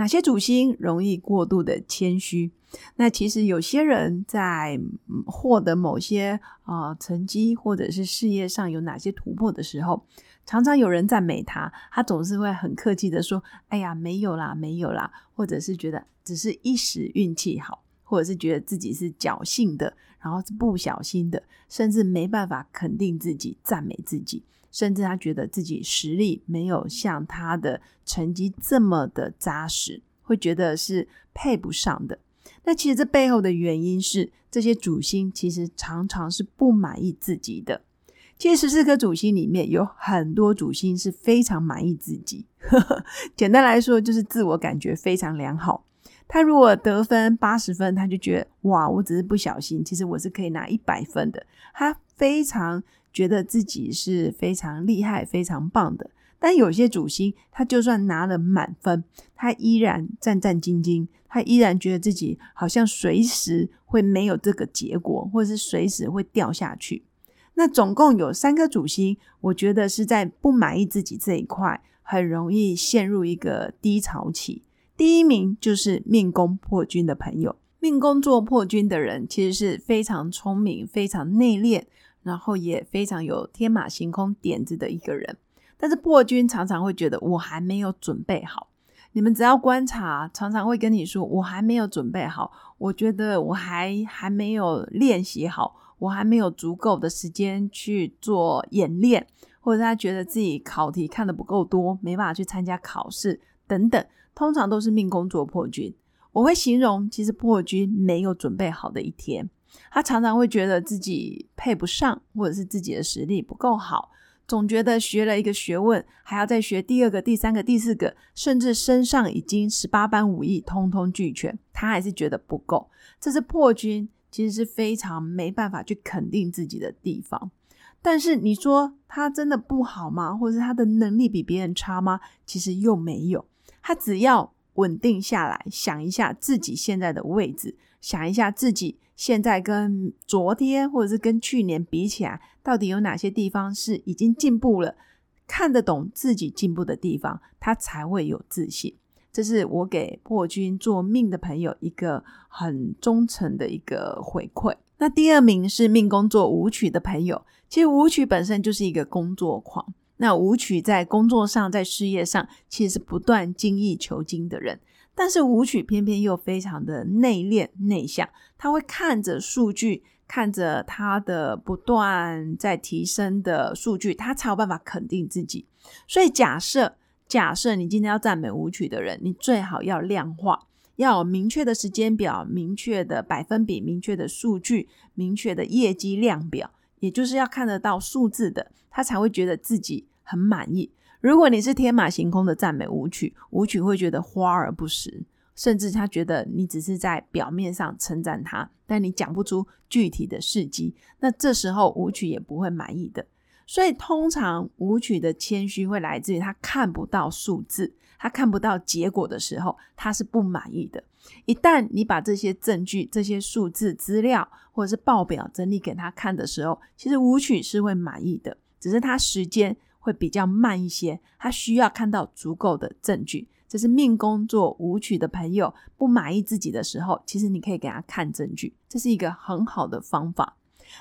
哪些主星容易过度的谦虚？那其实有些人在获得某些啊成绩或者是事业上有哪些突破的时候，常常有人赞美他，他总是会很客气的说：“哎呀，没有啦，没有啦。”或者是觉得只是一时运气好，或者是觉得自己是侥幸的，然后是不小心的，甚至没办法肯定自己、赞美自己。甚至他觉得自己实力没有像他的成绩这么的扎实，会觉得是配不上的。那其实这背后的原因是，这些主星其实常常是不满意自己的。其实十四颗主星里面有很多主星是非常满意自己，简单来说就是自我感觉非常良好。他如果得分八十分，他就觉得哇，我只是不小心，其实我是可以拿一百分的。他非常。觉得自己是非常厉害、非常棒的，但有些主星，他就算拿了满分，他依然战战兢兢，他依然觉得自己好像随时会没有这个结果，或者是随时会掉下去。那总共有三颗主星，我觉得是在不满意自己这一块，很容易陷入一个低潮期。第一名就是命宫破军的朋友，命宫做破军的人，其实是非常聪明、非常内敛。然后也非常有天马行空点子的一个人，但是破军常常会觉得我还没有准备好。你们只要观察，常常会跟你说我还没有准备好，我觉得我还还没有练习好，我还没有足够的时间去做演练，或者他觉得自己考题看的不够多，没办法去参加考试等等，通常都是命宫做破军。我会形容，其实破军没有准备好的一天。他常常会觉得自己配不上，或者是自己的实力不够好，总觉得学了一个学问，还要再学第二个、第三个、第四个，甚至身上已经十八般武艺通通俱全，他还是觉得不够。这是破军，其实是非常没办法去肯定自己的地方。但是你说他真的不好吗？或者是他的能力比别人差吗？其实又没有。他只要稳定下来，想一下自己现在的位置，想一下自己。现在跟昨天或者是跟去年比起来，到底有哪些地方是已经进步了？看得懂自己进步的地方，他才会有自信。这是我给破军做命的朋友一个很忠诚的一个回馈。那第二名是命工作舞曲的朋友，其实舞曲本身就是一个工作狂。那舞曲在工作上、在事业上，其实是不断精益求精的人。但是舞曲偏偏又非常的内敛内向，他会看着数据，看着他的不断在提升的数据，他才有办法肯定自己。所以假设假设你今天要赞美舞曲的人，你最好要量化，要有明确的时间表、明确的百分比、明确的数据、明确的业绩量表，也就是要看得到数字的，他才会觉得自己很满意。如果你是天马行空的赞美舞曲，舞曲会觉得花而不实，甚至他觉得你只是在表面上称赞他，但你讲不出具体的事迹，那这时候舞曲也不会满意的。所以通常舞曲的谦虚会来自于他看不到数字，他看不到结果的时候，他是不满意的。一旦你把这些证据、这些数字资料或者是报表整理给他看的时候，其实舞曲是会满意的，只是他时间。会比较慢一些，他需要看到足够的证据。这是命宫做舞曲的朋友不满意自己的时候，其实你可以给他看证据，这是一个很好的方法。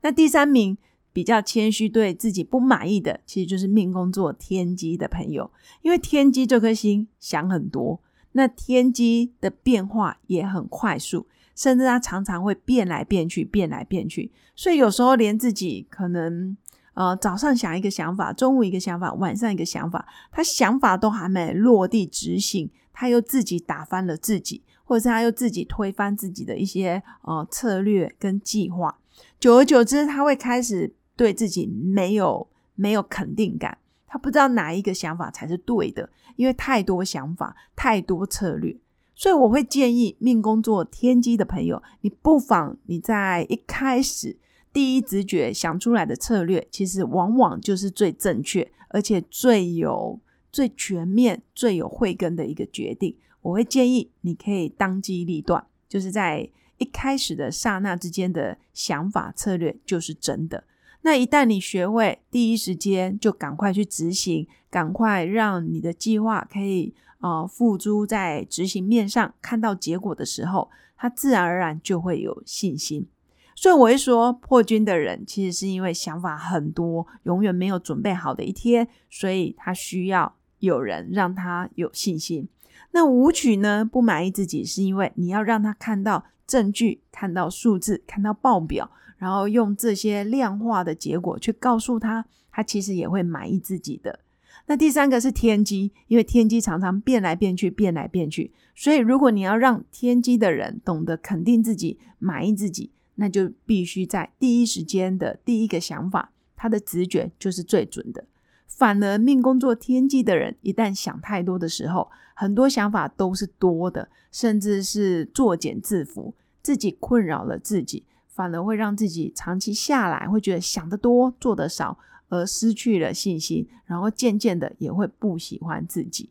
那第三名比较谦虚，对自己不满意的，其实就是命宫做天机的朋友，因为天机这颗星想很多，那天机的变化也很快速，甚至他常常会变来变去，变来变去，所以有时候连自己可能。呃，早上想一个想法，中午一个想法，晚上一个想法，他想法都还没落地执行，他又自己打翻了自己，或者是他又自己推翻自己的一些呃策略跟计划，久而久之，他会开始对自己没有没有肯定感，他不知道哪一个想法才是对的，因为太多想法，太多策略，所以我会建议命宫做天机的朋友，你不妨你在一开始第一直觉想出来的策略，其实往往就是最正确，而且最有最全面、最有慧根的一个决定。我会建议你可以当机立断，就是在一开始的刹那之间的想法策略就是真的。那一旦你学会第一时间就赶快去执行，赶快让你的计划可以呃付诸在执行面上，看到结果的时候，他自然而然就会有信心。所以我会说，破军的人其实是因为想法很多，永远没有准备好的一天，所以他需要有人让他有信心。那舞曲呢？不满意自己，是因为你要让他看到证据，看到数字，看到报表。然后用这些量化的结果去告诉他，他其实也会满意自己的。那第三个是天机，因为天机常常变来变去，变来变去，所以如果你要让天机的人懂得肯定自己、满意自己，那就必须在第一时间的第一个想法，他的直觉就是最准的。反而命工作天机的人，一旦想太多的时候，很多想法都是多的，甚至是作茧自缚，自己困扰了自己。反而会让自己长期下来会觉得想得多做得少，而失去了信心，然后渐渐的也会不喜欢自己。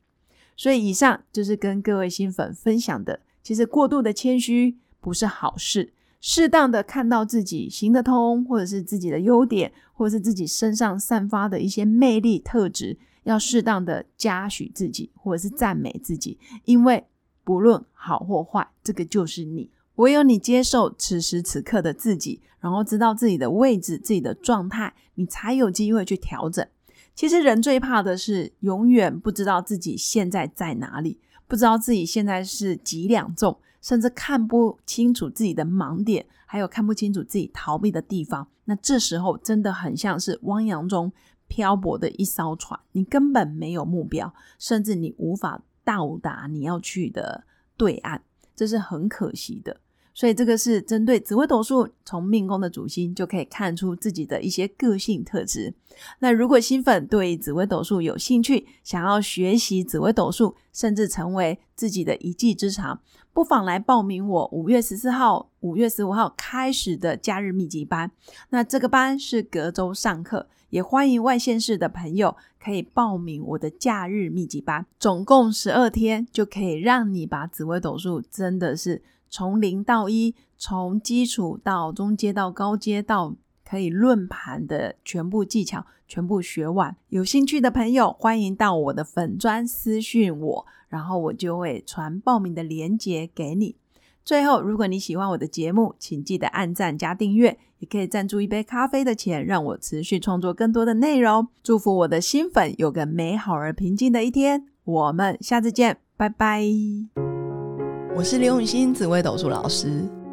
所以以上就是跟各位新粉分享的。其实过度的谦虚不是好事，适当的看到自己行得通，或者是自己的优点，或者是自己身上散发的一些魅力特质，要适当的嘉许自己，或者是赞美自己，因为不论好或坏，这个就是你。唯有你接受此时此刻的自己，然后知道自己的位置、自己的状态，你才有机会去调整。其实人最怕的是永远不知道自己现在在哪里，不知道自己现在是几两重，甚至看不清楚自己的盲点，还有看不清楚自己逃避的地方。那这时候真的很像是汪洋中漂泊的一艘船，你根本没有目标，甚至你无法到达你要去的对岸，这是很可惜的。所以这个是针对紫微斗数，从命宫的主星就可以看出自己的一些个性特质。那如果新粉对紫微斗数有兴趣，想要学习紫微斗数，甚至成为自己的一技之长，不妨来报名我五月十四号、五月十五号开始的假日密集班。那这个班是隔周上课，也欢迎外县市的朋友可以报名我的假日密集班，总共十二天，就可以让你把紫微斗数真的是。从零到一，从基础到中阶到高阶到可以论盘的全部技巧全部学完。有兴趣的朋友，欢迎到我的粉专私讯我，然后我就会传报名的链接给你。最后，如果你喜欢我的节目，请记得按赞加订阅，也可以赞助一杯咖啡的钱，让我持续创作更多的内容。祝福我的新粉有个美好而平静的一天。我们下次见，拜拜。我是刘永新紫微斗数老师，